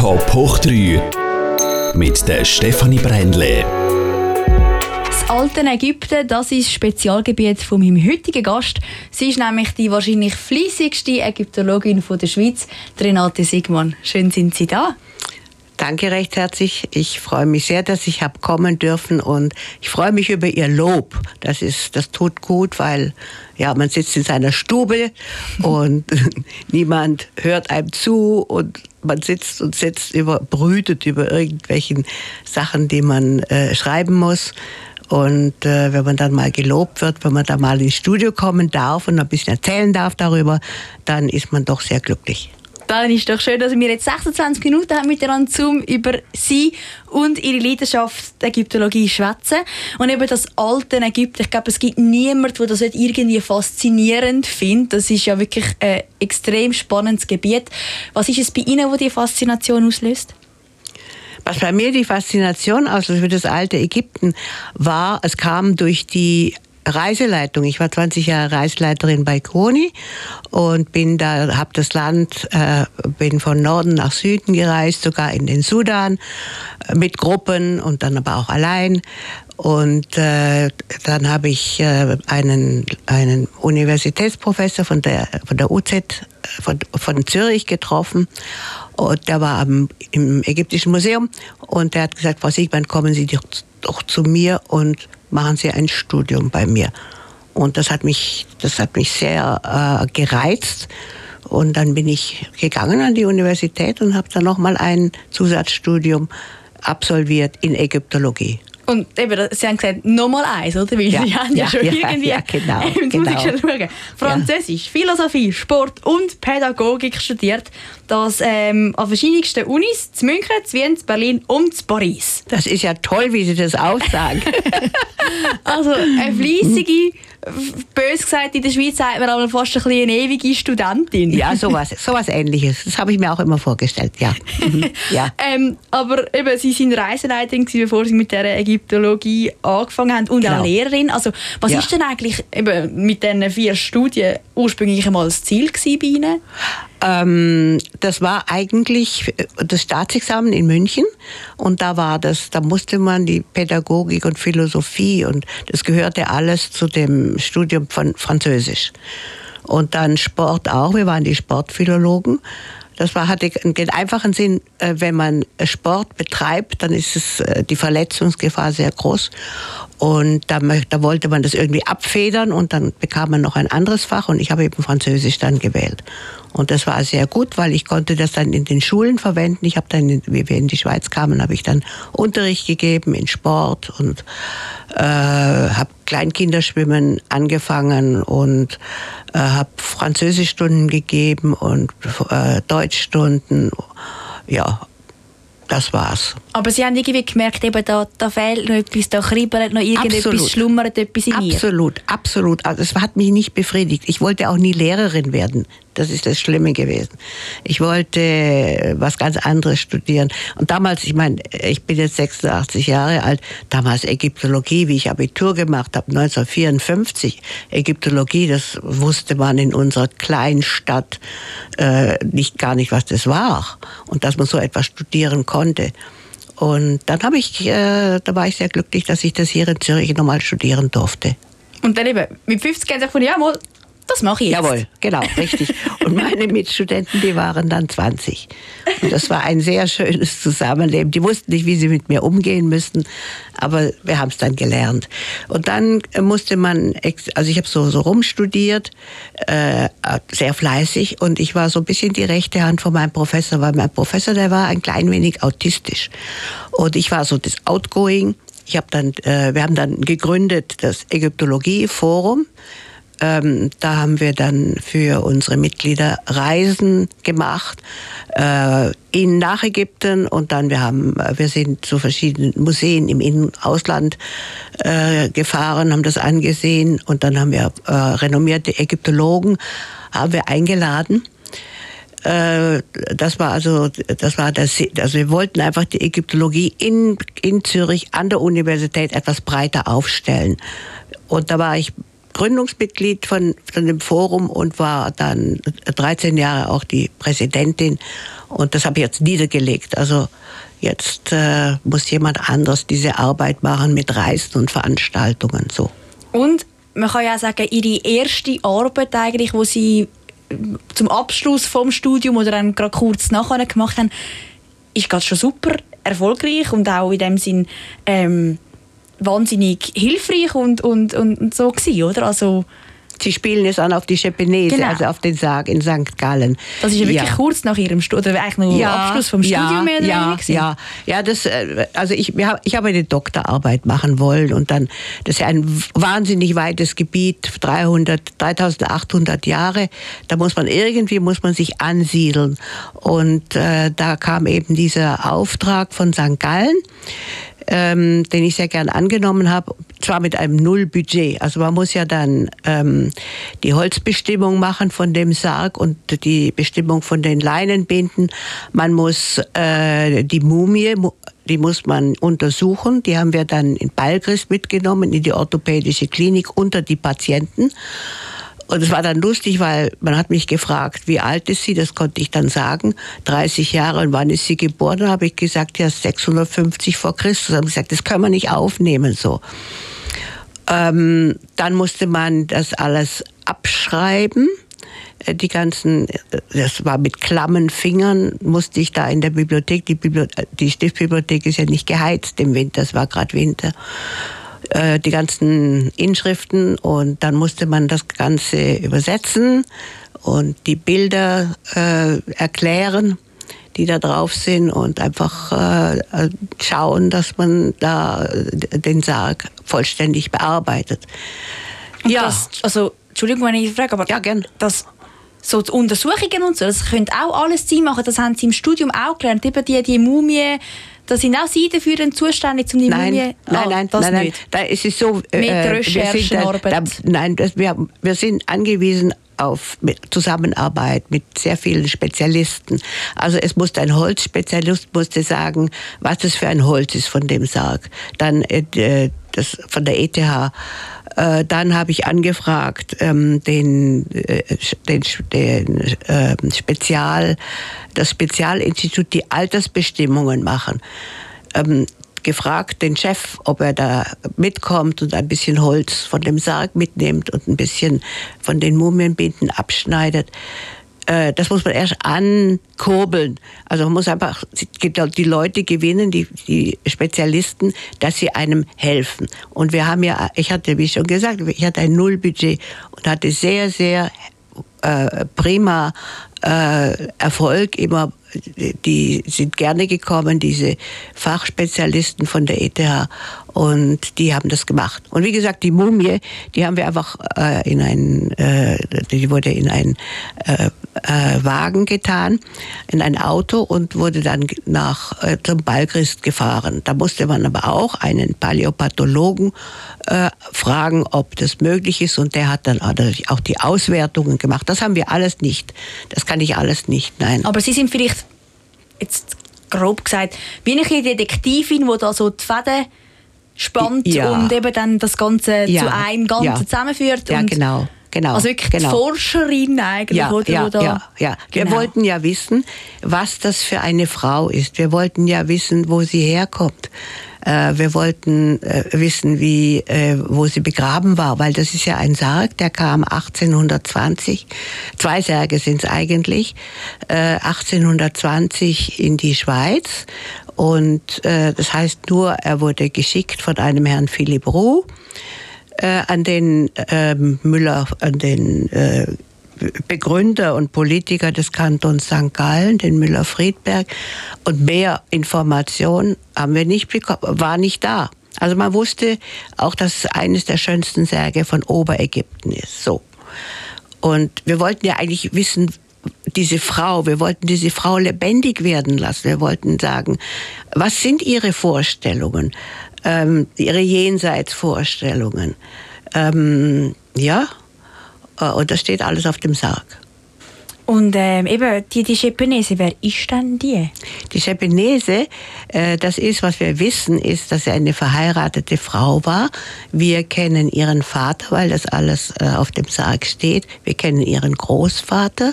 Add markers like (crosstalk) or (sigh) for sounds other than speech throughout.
Top hoch 3 mit der Stefanie Brändle. Das alte Ägypten, das ist das Spezialgebiet von meinem heutigen Gast. Sie ist nämlich die wahrscheinlich fließigste Ägyptologin der Schweiz, Renate Sigmann. Schön sind Sie da. Danke recht herzlich. Ich freue mich sehr, dass ich habe kommen dürfen und ich freue mich über Ihr Lob. Das ist, das tut gut, weil ja, man sitzt in seiner Stube (laughs) und (laughs) niemand hört einem zu und man sitzt und sitzt über, brütet über irgendwelchen Sachen, die man äh, schreiben muss. Und äh, wenn man dann mal gelobt wird, wenn man dann mal ins Studio kommen darf und ein bisschen erzählen darf darüber, dann ist man doch sehr glücklich. Dann ist doch schön, dass wir jetzt 26 Minuten haben miteinander zum über Sie und Ihre Leidenschaft der Ägyptologie schwätzen. Und eben das alte Ägypten. Ich glaube, es gibt niemanden, der das irgendwie faszinierend findet. Das ist ja wirklich ein extrem spannendes Gebiet. Was ist es bei Ihnen, wo die Faszination auslöst? Was bei mir die Faszination auslöst für das alte Ägypten war, es kam durch die Reiseleitung. Ich war 20 Jahre Reiseleiterin bei Kroni und bin da, habe das Land, äh, bin von Norden nach Süden gereist, sogar in den Sudan äh, mit Gruppen und dann aber auch allein. Und äh, dann habe ich äh, einen, einen Universitätsprofessor von der, von der UZ äh, von, von Zürich getroffen. Und der war am, im Ägyptischen Museum und der hat gesagt, Frau Siegmann, kommen Sie doch, doch zu mir und machen Sie ein Studium bei mir. Und das hat mich, das hat mich sehr äh, gereizt. Und dann bin ich gegangen an die Universität und habe dann nochmal ein Zusatzstudium absolviert in Ägyptologie. Und eben, Sie haben gesagt, nochmal eins, oder? Weil ja, Sie haben ja, ja schon ja, irgendwie... Ja, genau. Jetzt genau. muss ich schon schauen. Französisch, Philosophie, Sport und Pädagogik studiert. Das ähm, an verschiedensten Unis, zu München, zu Wien, zu Berlin und zu Paris. Das ist ja toll, wie Sie das aussagen. (laughs) also eine fleissige, bös gesagt, in der Schweiz sagt man aber fast ein bisschen eine ewige Studentin. ja, sowas, sowas ähnliches. Das habe ich mir auch immer vorgestellt, ja. Mhm. (laughs) ja. ähm, aber eben, Sie sind Reiseleiterin, bevor Sie mit der Ägyptologie angefangen haben und Genau. auch Lehrerin. Also, was Ja. ist denn eigentlich eben mit diesen vier Studien ursprünglich einmal das Ziel gewesen bei Ihnen? Ähm, das war eigentlich das Staatsexamen in München und da war das, da musste man die Pädagogik und Philosophie und das gehörte alles zu dem Studium von Französisch. Und dann Sport auch, wir waren die Sportphilologen. Das war, hatte einen einfachen Sinn, äh, wenn man Sport betreibt, dann ist es äh, die Verletzungsgefahr sehr groß. Und da, da wollte man das irgendwie abfedern und dann bekam man noch ein anderes Fach und ich habe eben Französisch dann gewählt. Und das war sehr gut, weil ich konnte das dann in den Schulen verwenden. Ich habe dann, wie wir in die Schweiz kamen, habe ich dann Unterricht gegeben in Sport und äh, habe Kleinkinderschwimmen angefangen und äh, habe Französischstunden gegeben und äh, Deutschstunden. Ja, das war's. Aber Sie haben irgendwie gemerkt, eben, da, da fehlt noch etwas, da kribbelt noch irgendetwas, Absolut. schlummert etwas in mir. Absolut, absolut. Also es hat mich nicht befriedigt. Ich wollte auch nie Lehrerin werden. Das ist das Schlimme gewesen. Ich wollte was ganz anderes studieren. Und damals, ich meine, ich bin jetzt 86 Jahre alt, damals Ägyptologie, wie ich Abitur gemacht habe, 1954. Ägyptologie, das wusste man in unserer kleinen Stadt äh, nicht gar nicht, was das war. Und dass man so etwas studieren konnte. Und dann habe ich, äh, da war ich sehr glücklich, dass ich das hier in Zürich nochmal studieren durfte. Und dann eben, mit 50 haben Sie gefunden, ja, mal, das mache ich jetzt. Jawohl, genau, richtig. Und meine Mitstudenten, die waren dann 20. Und das war ein sehr schönes Zusammenleben. Die wussten nicht, wie sie mit mir umgehen müssten, aber wir haben es dann gelernt. Und dann musste man, also ich habe so, so rumstudiert, äh, sehr fleißig und ich war so ein bisschen die rechte Hand von meinem Professor, weil mein Professor, der war ein klein wenig autistisch. Und ich war so das Outgoing. Ich habe dann, äh, wir haben dann gegründet das Ägyptologie-Forum. Ähm, da haben wir dann für unsere Mitglieder Reisen gemacht äh, in nach Ägypten und dann wir haben äh, wir sind zu verschiedenen Museen im In Ausland äh, gefahren, haben das angesehen und dann haben wir äh, renommierte Ägyptologen haben wir eingeladen. Äh, das war also, das war das, also wir wollten einfach die Ägyptologie in, in Zürich an der Universität etwas breiter aufstellen. Und da war ich Gründungsmitglied von, von dem Forum und war dann 13 Jahre auch die Präsidentin. Und das habe ich jetzt niedergelegt. Also jetzt äh, muss jemand anderes diese Arbeit machen mit Reisen und Veranstaltungen so. Und man kann ja sagen, ihre erste Arbeit eigentlich, wo sie äh, zum Abschluss vom Studium oder dann gerade kurz nachher gemacht haben, ist gerade schon super erfolgreich und auch in dem Sinn ähm, wahnsinnig hilfreich und, und, und so gewesen, oder? Also Sie spielen es an auf die Chepenese, genau. also auf den Sarg in St. Gallen. Das ist ja wirklich ja. kurz nach Ihrem Studium, oder eigentlich noch ja, Abschluss vom ja, Studium mehr oder ja, ja, ja, das, äh, also ich, ich habe eine Doktorarbeit machen wollen und dann, das ist ja ein wahnsinnig weites Gebiet, 300, 3800 Jahre, da muss man irgendwie, muss man sich ansiedeln und äh, da kam eben dieser Auftrag von St. Gallen, ähm, den ich sehr gern angenommen habe, zwar mit einem Nullbudget. Also man muss ja dann ähm, die Holzbestimmung machen von dem Sarg und die Bestimmung von den Leinenbinden. Man muss äh, die Mumie, die muss man untersuchen. Die haben wir dann in Balgrist mitgenommen, in die orthopädische Klinik unter die Patienten. Und es war dann lustig, weil man hat mich gefragt, wie alt ist sie? Das konnte ich dann sagen. 30 Jahre. Und wann ist sie geboren? Da habe ich gesagt, ja, 650 vor Christus. Haben gesagt, das können wir nicht aufnehmen so. Ähm, dann musste man das alles abschreiben. Äh, die ganzen, äh, das war mit klammen Fingern, musste ich da in der Bibliothek, die, Bibliothek, die Stiftsbibliothek ist ja nicht geheizt im Winter, es war gerade Winter äh, die ganzen Inschriften und dann musste man das Ganze übersetzen und die Bilder äh, erklären, die da drauf sind und einfach äh, schauen, dass man da den Sarg vollständig bearbeitet. Und ja. Das, also, Entschuldigung, wenn ich frage, aber ja, gern. das so die Untersuchungen und so, das könnte auch alles Sie machen, das haben Sie im Studium auch gelernt, eben die, die Mumie da sind auch Sie dafür zuständig, um die nein, Mumie... Nein, nein, ah, nein, nein. Da ist es so... Mit äh, Recherchenarbeit? Da, nein, das, wir, wir sind angewiesen auf Zusammenarbeit mit sehr vielen Spezialisten. Also es musste ein Holzspezialist musste sagen, was das für ein Holz ist von dem Sarg. Dann äh, das von der ETH äh, dann habe ich angefragt, ähm, den, äh, den, den äh, Spezial, das Spezialinstitut, die Altersbestimmungen machen. Ähm, gefragt den Chef, ob er da mitkommt und ein bisschen Holz von dem Sarg mitnimmt und ein bisschen von den Mumienbinden abschneidet. Äh, das muss man erst ankurbeln. Also man muss einfach die Leute gewinnen, die, die Spezialisten, dass sie einem helfen. Und wir haben ja, ich hatte, wie schon gesagt, ich hatte ein Nullbudget und hatte sehr, sehr äh, prima äh, Erfolg immer die sind gerne gekommen, diese Fachspezialisten von der ETH und die haben das gemacht. Und wie gesagt, die Mumie, die haben wir einfach äh, in ein, äh, die wurde in einen äh, äh, Wagen getan, in ein Auto und wurde dann nach äh, zum Ballchrist gefahren. Da musste man aber auch einen Paläopathologen äh, fragen, ob das möglich ist und der hat dann auch die Auswertungen gemacht. Das haben wir alles nicht. Das kann ich alles nicht, nein. Aber Sie sind vielleicht jetzt grob gesagt, wie eine Detektivin, die da so die Fäden spannt ja. und eben dann das Ganze ja. zu einem Ganzen ja. zusammenführt. Ja, genau. Genau, also wirklich genau. die Forscherin eigentlich, ja, oder? Ja, oder? ja, ja. Wir genau. wollten ja wissen, was das für eine Frau ist. Wir wollten ja wissen, wo sie herkommt. Äh, wir wollten äh, wissen, wie, äh, wo sie begraben war, weil das ist ja ein Sarg, der kam 1820. Zwei Särge sind es eigentlich. 1820 in die Schweiz. Und das heißt nur, er wurde geschickt von einem Herrn Philipp Roux an den ähm, Müller, an den Begründer und Politiker des Kantons St. Gallen, den Müller-Friedberg. Und mehr Information haben wir nicht bekommen, war nicht da. Also man wusste auch, dass es eines der schönsten Särge von Oberägypten ist. So. Und wir wollten ja eigentlich wissen, diese Frau, wir wollten diese Frau lebendig werden lassen. Wir wollten sagen, was sind ihre Vorstellungen, ähm, ihre Jenseitsvorstellungen? Ähm, ja, äh, und das steht alles auf dem Sarg. Und ähm, eben die, die Schepenese, wer ist denn die? Die Schepenese, äh, das ist, was wir wissen, ist, dass sie eine verheiratete Frau war. Wir kennen ihren Vater, weil das alles äh, auf dem Sarg steht. Wir kennen ihren Großvater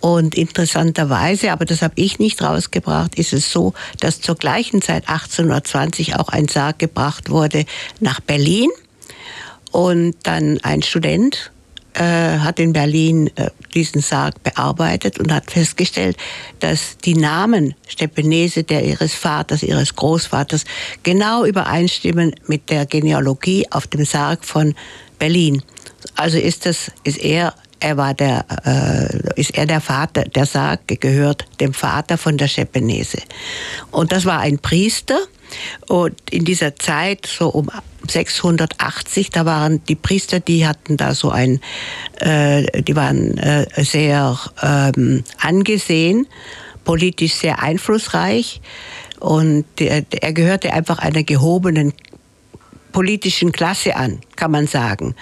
Und interessanterweise, aber das habe ich nicht rausgebracht, ist es so, dass zur gleichen Zeit 1820 auch ein Sarg gebracht wurde nach Berlin. Und dann ein Student äh, hat in Berlin äh, diesen Sarg bearbeitet und hat festgestellt, dass die Namen Stepenese, der ihres Vaters, ihres Großvaters, genau übereinstimmen mit der Genealogie auf dem Sarg von Berlin. Also ist das, ist er er war der, äh, ist er der Vater, der Sarg gehört dem Vater von der Schepenese. Und das war ein Priester. Und in dieser Zeit, so um 680, da waren die Priester, die hatten da so ein, äh, die waren äh, sehr ähm, angesehen, politisch sehr einflussreich. Und der, er gehörte einfach einer gehobenen politischen Klasse an, kann man sagen.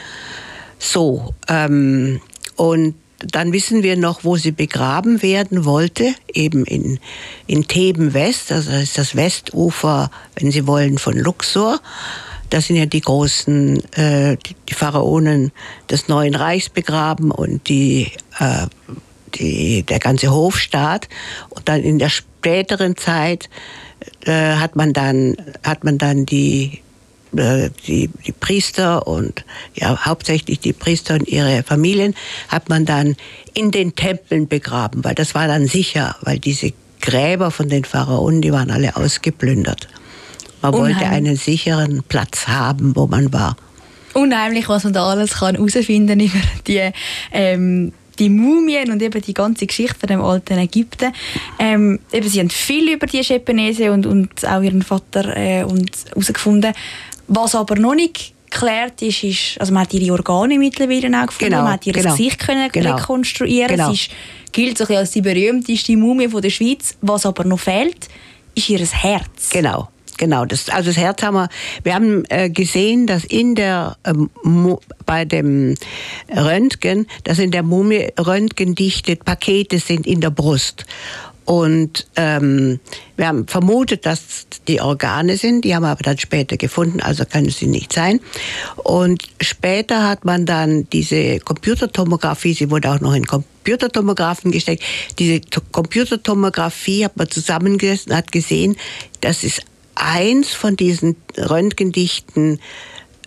So, ähm, und dann wissen wir noch, wo sie begraben werden wollte, eben in, in Theben West, also das ist das Westufer, wenn Sie wollen, von Luxor. Das sind ja die großen, äh, die Pharaonen des Neuen Reichs begraben und die, äh, die, der ganze Hofstaat. Und dann in der späteren Zeit äh, hat man dann, hat man dann die die, die Priester und ja, hauptsächlich die Priester und ihre Familien hat man dann in den Tempeln begraben, weil das war dann sicher, weil diese Gräber von den Pharaonen, die waren alle ausgeplündert. Man Unheimlich. wollte einen sicheren Platz haben, wo man war. Unheimlich, was man da alles kann herausfinden über die ähm die Mumien und eben die ganze Geschichte dem alten Ägypten. Ähm, eben, sie haben viel über die Schepenese und, und auch ihren Vater äh, herausgefunden. Was aber noch nicht geklärt ist, ist, also man hat ihre Organe mittlerweile auch gefunden, genau, man hat ihr genau, Gesicht können genau, rekonstruieren. Genau. Sie ist, gilt so als die berühmteste Mumie von der Schweiz. Was aber noch fehlt, ist ihr Herz. Genau. Genau, das, also das Herz haben wir, wir haben äh, gesehen, dass in der, ähm, bei dem Röntgen, dass in der Mumie röntgendichte Pakete sind in der Brust. Und ähm, wir haben vermutet, dass die Organe sind, die haben wir aber dann später gefunden, also können sie nicht sein. Und später hat man dann diese Computertomographie, sie wurde auch noch in Computertomographen gesteckt, diese Computertomographie hat man zusammengesetzt und hat gesehen, das ist eins von diesen röntgendichten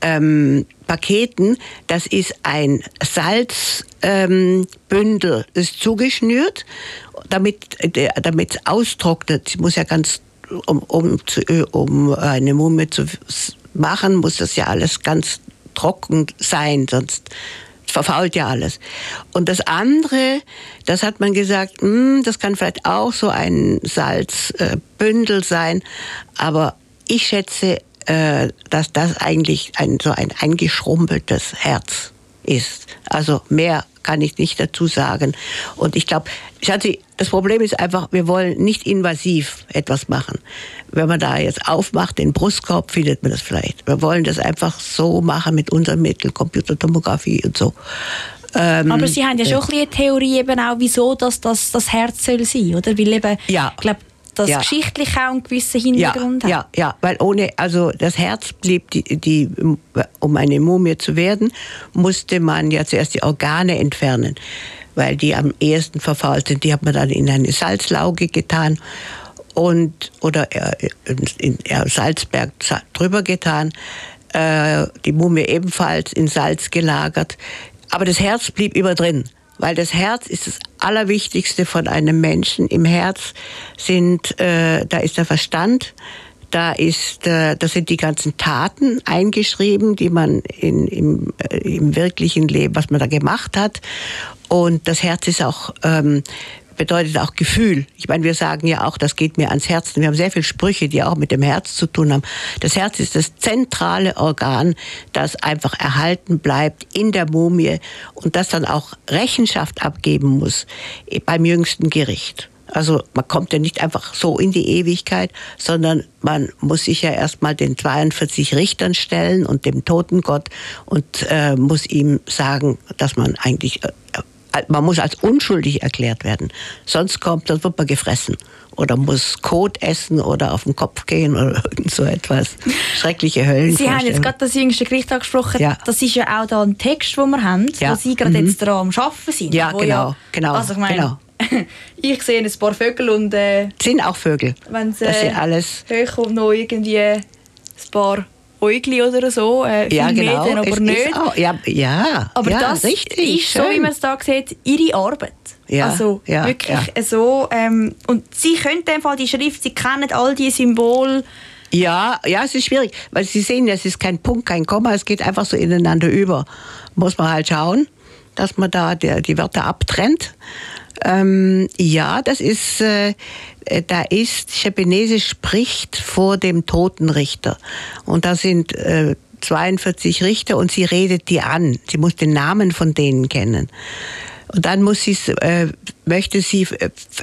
ähm, Paketen, das ist ein Salzbündel, ähm, ist zugeschnürt, damit es austrocknet. Sie muss ja ganz um, um, zu, um eine Mumie zu machen, muss das ja alles ganz trocken sein, sonst verfault ja alles. Und das andere, das hat man gesagt, mh, hm, das kann vielleicht auch so ein Salzbündel sein, aber ich schätze, äh, dass das eigentlich ein, so ein eingeschrumpeltes Herz ist. Also mehr kann ich nicht dazu sagen. Und ich glaube, Schatzi, das Problem ist einfach, wir wollen nicht invasiv etwas machen. Wenn man da jetzt aufmacht, den Brustkorb, findet man das vielleicht. Wir wollen das einfach so machen mit unseren Mitteln, Computertomographie und so. Ähm, Aber Sie haben ja schon äh, eine Theorie eben auch, wieso das, das, das Herz soll sein, oder? Weil eben, ja. ich glaube, das ja. geschichtlich auch einen gewissen Hintergrund ja, hat. Ja, ja, weil ohne, also das Herz blieb, die, die, um eine Mumie zu werden, musste man ja zuerst die Organe entfernen, weil die am ehesten verfault sind. Die hat man dann in eine Salzlauge getan und oder äh, in, Salzberg drüber getan, äh, die Mumie ebenfalls in Salz gelagert. Aber das Herz blieb immer drin weil das Herz ist das Allerwichtigste von einem Menschen. Im Herz sind, äh, da ist der Verstand, da ist, äh, das sind die ganzen Taten eingeschrieben, die man in, im, äh, im wirklichen Leben, was man da gemacht hat. Und das Herz ist auch ähm, bedeutet auch Gefühl. Ich meine, wir sagen ja auch, das geht mir ans Herz. Wir haben sehr viele Sprüche, die auch mit dem Herz zu tun haben. Das Herz ist das zentrale Organ, das einfach erhalten bleibt in der Mumie und das dann auch Rechenschaft abgeben muss beim jüngsten Gericht. Also man kommt ja nicht einfach so in die Ewigkeit, sondern man muss sich ja erstmal den 42 Richtern stellen und dem toten Gott und äh, muss ihm sagen, dass man eigentlich äh, man muss als unschuldig erklärt werden. Sonst kommt, dann wird man gefressen. Oder muss Kot essen oder auf den Kopf gehen oder (laughs) irgend so etwas. Schreckliche Höllen. Sie haben jetzt gerade das jüngste Gericht angesprochen. Ja. Das ist ja auch da ein Text, den wir haben, ja. wo Sie gerade mhm. jetzt daran am Arbeiten sind. Ja, genau. Ja, genau, also ich meine, genau. (laughs) ich sehe ein paar Vögel und äh, Sind auch Vögel. wenn Das sind äh, alles. hochkommt, noch irgendwie ein paar Äugli oder so, äh, Ja, genau. mehr aber es nicht. Auch, ja, ja, Aber ja, das richtig, ist, so wie schön. man es da sieht, ihre Arbeit. Ja, also ja, wirklich ja. so. Ähm, und sie können in dem Fall die Schrift, sie kennen all die Symbole. Ja, ja, es ist schwierig, weil Sie sehen, es ist kein Punkt, kein Komma, es geht einfach so ineinander über. Muss man halt schauen, dass man da die, die Wörter abtrennt. Ähm, ja, das ist, äh, äh, da ist, Schepenese spricht vor dem Totenrichter. Und da sind äh, 42 Richter und sie redet die an. Sie muss den Namen von denen kennen. Und dann muss sie, äh, möchte sie,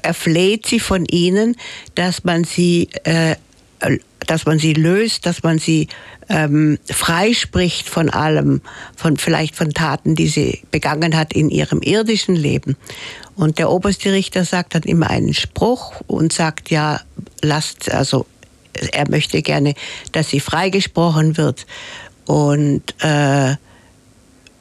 erfleht sie von ihnen, dass man sie, äh, dass man sie löst, dass man sie ähm, freispricht von allem, von vielleicht von Taten, die sie begangen hat in ihrem irdischen Leben. Und der oberste Richter sagt dann immer einen Spruch und sagt ja, lasst, also er möchte gerne, dass sie freigesprochen wird und äh,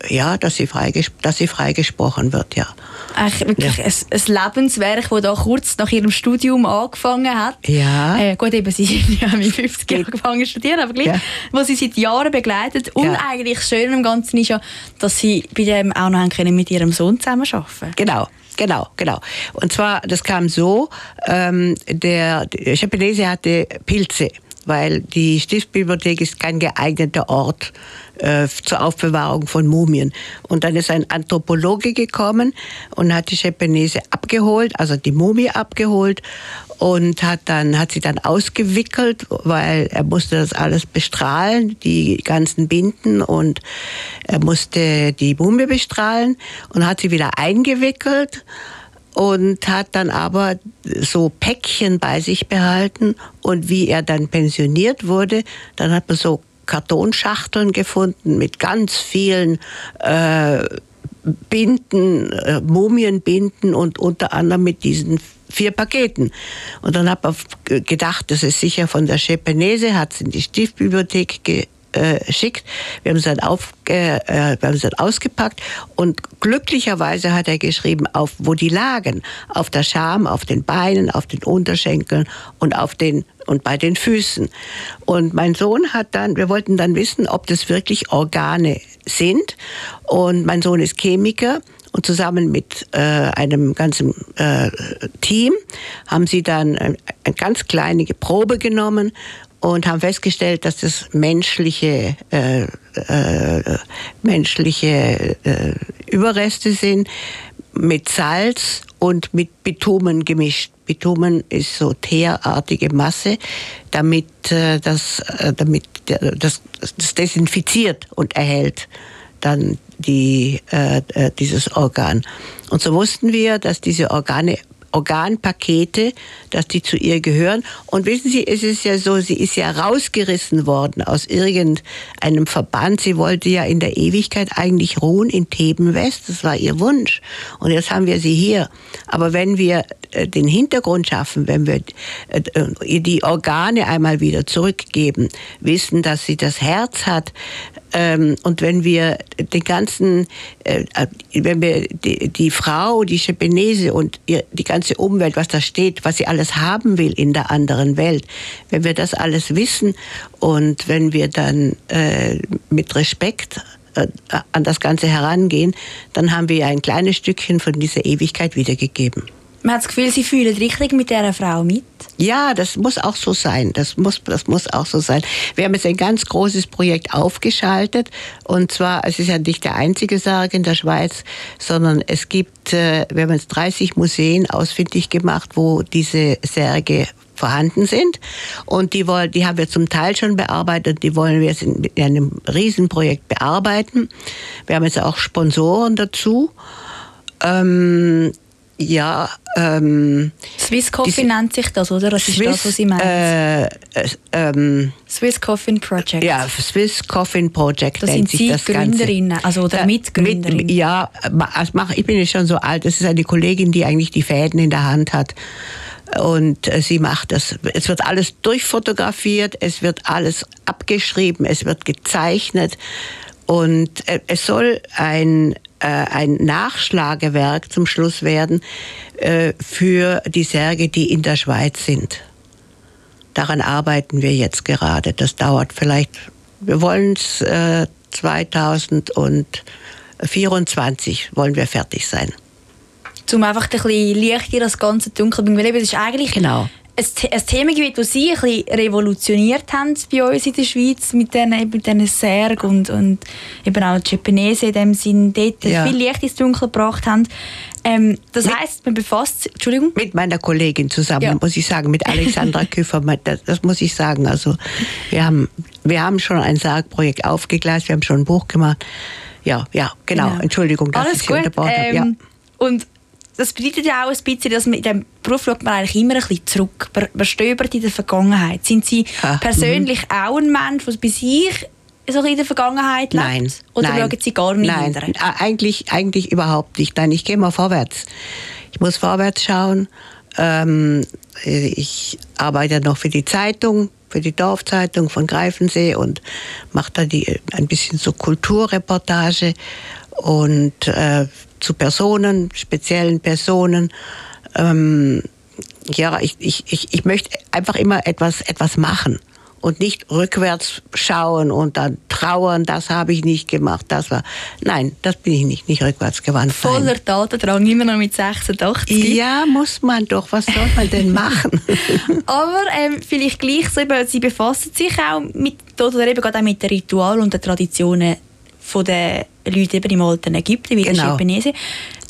ja, dass sie, freiges dass sie freigesprochen wird, ja. Eigentlich wirklich ein, ein Lebenswerk, das da kurz nach ihrem Studium angefangen hat. Ja. Äh, gut, eben, sie (laughs) haben mit 50 Jahren angefangen zu studieren, aber gleich, Ja. wo sie seit Jahren begleitet. Und Ja. eigentlich schön am Ganzen ist ja, dass sie bei dem auch noch können mit ihrem Sohn zusammenarbeiten Genau, genau, genau. Und zwar, das kam so, ähm, der, der Schepenese hatte Pilze, weil die Stiftsbibliothek ist kein geeigneter Ort äh, zur Aufbewahrung von Mumien. Und dann ist ein Anthropologe gekommen und hat die Schepenese abgeholt, also die Mumie abgeholt und hat dann hat sie dann ausgewickelt, weil er musste das alles bestrahlen, die ganzen Binden und er musste die Mumie bestrahlen und hat sie wieder eingewickelt und hat dann aber so Päckchen bei sich behalten und wie er dann pensioniert wurde, dann hat man so Kartonschachteln gefunden mit ganz vielen äh, Binden, äh, Mumienbinden und unter anderem mit diesen vier Paketen. Und dann hat man gedacht, das ist sicher von der Schepenese, hat es in die Stiftbibliothek ge äh, geschickt. Wir haben es dann, auf, äh, äh, wir haben es dann ausgepackt und glücklicherweise hat er geschrieben, auf wo die lagen. Auf der Scham, auf den Beinen, auf den Unterschenkeln und auf den und bei den Füßen. Und mein Sohn hat dann, wir wollten dann wissen, ob das wirklich Organe sind. Und mein Sohn ist Chemiker und zusammen mit äh, einem ganzen äh, Team haben sie dann äh, eine ganz kleine Probe genommen und haben festgestellt, dass das menschliche, äh, äh, menschliche äh, Überreste sind mit Salz und mit Bitumen gemischt. Bitumen ist so teerartige Masse, damit, äh, das, äh, damit das, das desinfiziert und erhält dann die, äh, äh, dieses Organ. Und so wussten wir, dass diese Organe Organpakete, dass die zu ihr gehören. Und wissen Sie, es ist ja so, sie ist ja rausgerissen worden aus irgendeinem Verband. Sie wollte ja in der Ewigkeit eigentlich ruhen in Theben West. Das war ihr Wunsch. Und jetzt haben wir sie hier. Aber wenn wir den Hintergrund schaffen, wenn wir äh, äh, die Organe einmal wieder zurückgeben, wissen, dass sie das Herz hat, ähm, und wenn wir den ganzen, äh, wenn wir die, die Frau, die Schepenese und die ganze Umwelt, was da steht, was sie alles haben will in der anderen Welt, wenn wir das alles wissen und wenn wir dann äh, mit Respekt äh, an das Ganze herangehen, dann haben wir ein kleines Stückchen von dieser Ewigkeit wiedergegeben. Man hat das Gefühl, sie fühlen richtig mit dieser Frau mit. Ja, das muss auch so sein. Das muss, das muss auch so sein. Wir haben jetzt ein ganz großes Projekt aufgeschaltet. Und zwar, es ist ja nicht der einzige Sarg in der Schweiz, sondern es gibt, äh, wir haben jetzt 30 Museen ausfindig gemacht, wo diese Särge vorhanden sind. Und die, wollen, die haben wir zum Teil schon bearbeitet. Die wollen wir jetzt in einem Riesenprojekt bearbeiten. Wir haben jetzt auch Sponsoren dazu. Ähm, ja, ähm, Swiss Coffin nennt sich das, oder? Das ist das, was Sie meinen. äh, äh, ähm, Swiss Coffin Project. ja, Swiss Coffin Project Das nennt sind sich Sie das Ganze. Gründerinnen, also oder Ja, Mitgründerinnen. Mit, ja, also ich bin jetzt schon so alt. Das ist eine Kollegin, die eigentlich die Fäden in der Hand hat. Und äh, sie macht das. Es wird alles durchfotografiert, es wird alles abgeschrieben, es wird gezeichnet. Und äh, es soll ein, äh, ein Nachschlagewerk zum Schluss werden äh, für die Särge, die in der Schweiz sind. Daran arbeiten wir jetzt gerade. Das dauert vielleicht, wir wollen es äh, 2024 wollen wir fertig sein. Um einfach ein bisschen Licht in das ganze Dunkel zu bringen. Weil eben, es ist eigentlich Genau. Ein, The- ein Themengebiet, das Sie ein bisschen revolutioniert haben bei uns in der Schweiz mit diesen, mit diesen Särg und, und eben auch die Japanese in dem Sinn dort Ja. viel Licht ins Dunkel gebracht haben. Ähm, das heisst, man befasst sich, Entschuldigung, Mit meiner Kollegin zusammen, Ja. muss ich sagen, mit Alexandra (laughs) Küffer, das, das muss ich sagen. Also wir haben, wir haben schon ein Sargprojekt aufgegleist, wir haben schon ein Buch gemacht. Ja, ja, genau. Genau. Entschuldigung, dass Alles ich Sie unterbrochen habe. Ja. Ähm, Und das bedeutet ja auch ein bisschen, dass man in diesem Beruf schaut man eigentlich immer ein bisschen zurück. Man, man stöbert in der Vergangenheit. Sind Sie Ah, persönlich auch ein Mensch, der bei sich so in der Vergangenheit lebt? Nein. Oder nein, schauen Sie gar nicht Nein, hinterher? eigentlich, eigentlich überhaupt nicht. Nein, ich gehe mal vorwärts. Ich muss vorwärts schauen. Ähm, ich arbeite noch für die Zeitung, für die Dorfzeitung von Greifensee und mache da die, ein bisschen so Kulturreportage und äh, zu Personen, speziellen Personen. Ähm, ja, ich, ich, ich, ich möchte einfach immer etwas, etwas machen und nicht rückwärts schauen und dann trauern, das habe ich nicht gemacht, das war. Nein, das bin ich nicht, nicht rückwärts gewandt. Voller Tatendrang, immer noch mit 86. Ja, muss man doch. Was soll man denn machen? (laughs) Aber ähm, vielleicht gleich so, eben, Sie befassen sich auch mit oder eben gerade auch mit den Ritualen und den Traditionen von den Leuten eben im alten Ägypten, wie der Genau. Japanese.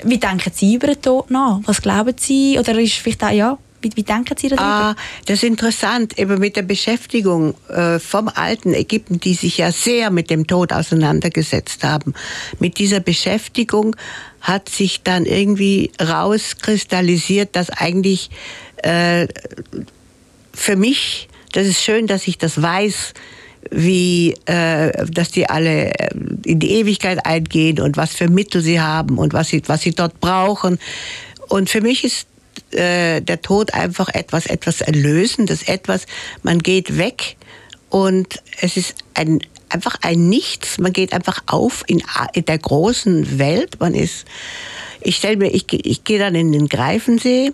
Wie denken Sie über den Tod nach? Was glauben Sie? Oder ist vielleicht auch, ja, wie, wie denken Sie darüber? Ah, das ist interessant, eben mit der Beschäftigung äh, vom alten Ägypten, die sich ja sehr mit dem Tod auseinandergesetzt haben. Mit dieser Beschäftigung hat sich dann irgendwie rauskristallisiert, dass eigentlich äh, für mich, das ist schön, dass ich das weiß, wie, äh, dass die alle äh, in die Ewigkeit eingehen und was für Mittel sie haben und was sie, was sie dort brauchen. Und für mich ist äh, der Tod einfach etwas, etwas Erlösendes, etwas, man geht weg und es ist ein, einfach ein Nichts. Man geht einfach auf in, in der großen Welt. Man ist, ich stelle mir, ich, ich gehe dann in den Greifensee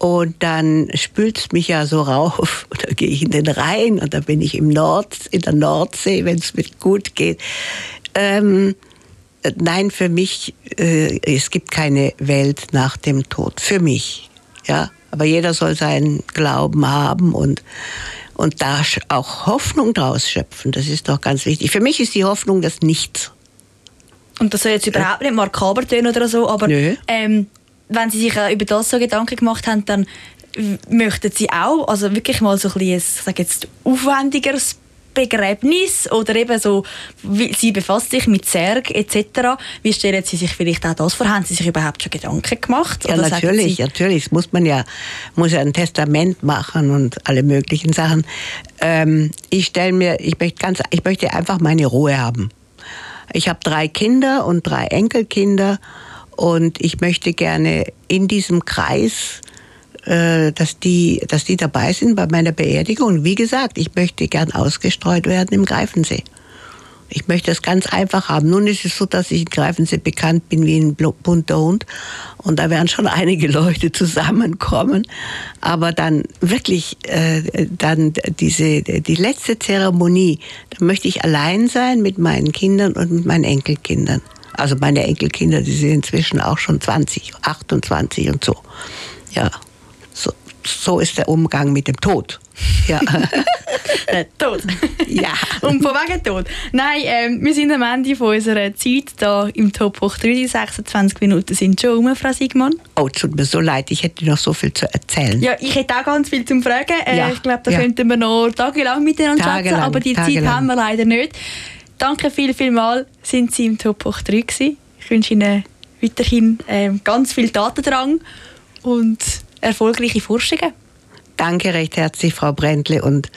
und dann spült es mich ja so rauf (laughs) und dann gehe ich in den Rhein und dann bin ich im Nord, in der Nordsee, wenn es mir gut geht. Ähm, äh, nein, für mich, äh, es gibt keine Welt nach dem Tod. Für mich, ja. Aber jeder soll seinen Glauben haben und, und da auch Hoffnung draus schöpfen. Das ist doch ganz wichtig. Für mich ist die Hoffnung das Nichts. Und das soll jetzt überhaupt nicht makaber tönen oder so, aber ähm, wenn Sie sich über das so Gedanken gemacht haben, dann möchten Sie auch, also wirklich mal so ein bisschen, ich sage jetzt, aufwendigeres Begräbnis oder eben so, wie, Sie befassen sich mit Särg etc. Wie stellen Sie sich vielleicht auch das vor? Haben Sie sich überhaupt schon Gedanken gemacht? Ja, natürlich, Sie, natürlich. Das muss man ja, muss ja ein Testament machen und alle möglichen Sachen. Ähm, ich stelle mir, ich möchte ganz, ich möchte einfach meine Ruhe haben. Ich habe drei Kinder und drei Enkelkinder und ich möchte gerne in diesem Kreis, äh, dass die, dass die dabei sind bei meiner Beerdigung. Wie gesagt, ich möchte gern ausgestreut werden im Greifensee. Ich möchte es ganz einfach haben. Nun ist es so, dass ich in Greifensee bekannt bin wie ein bunter Hund. Und da werden schon (laughs) einige Leute zusammenkommen. Aber dann wirklich, äh, dann diese, die letzte Zeremonie, da möchte ich allein sein mit meinen Kindern und mit meinen Enkelkindern. Also meine Enkelkinder, die sind inzwischen auch schon 20, 28 und so. Ja, so, so ist der Umgang mit dem Tod. Ja. (laughs) äh, Tod. Ja. Und von wegen Tod. Nein, ähm, wir sind am Ende von unserer Zeit da im Top hoch 3. Die 26 Minuten sind schon um, Frau Sigmann. Oh, tut mir so leid, ich hätte noch so viel zu erzählen. Ja, ich hätte auch ganz viel zum Fragen. Äh, Ja, Ich glaube, da ja. könnten wir noch tagelang miteinander schätzen, Tagelang, aber die Zeit tagelang. haben wir leider nicht. Danke viel, viel mal, sind Sie im Top hoch 3 gewesen. Ich wünsche Ihnen weiterhin ähm, ganz viel Datendrang und erfolgreiche Forschungen. Danke recht herzlich, Frau Brändle. Und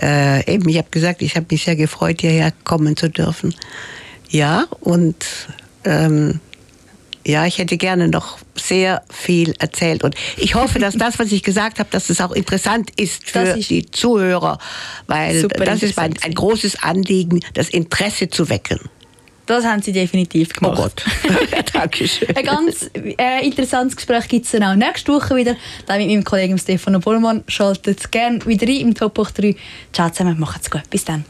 äh, eben, ich habe gesagt, ich habe mich sehr gefreut, hierher kommen zu dürfen. Ja, und ähm, ja, ich hätte gerne noch sehr viel erzählt. Und ich hoffe, dass das, was ich gesagt habe, dass es auch interessant ist für die Zuhörer, weil das ist mein, ein großes Anliegen, das Interesse zu wecken. Das haben sie definitiv oh gemacht. Oh Gott. (laughs) Dankeschön. Ein ganz äh, interessantes Gespräch gibt es dann auch nächste Woche wieder. Dann mit meinem Kollegen Stefano Bollmann. Schaltet gerne wieder ein im Top 3. Ciao zusammen, macht's gut. Bis dann.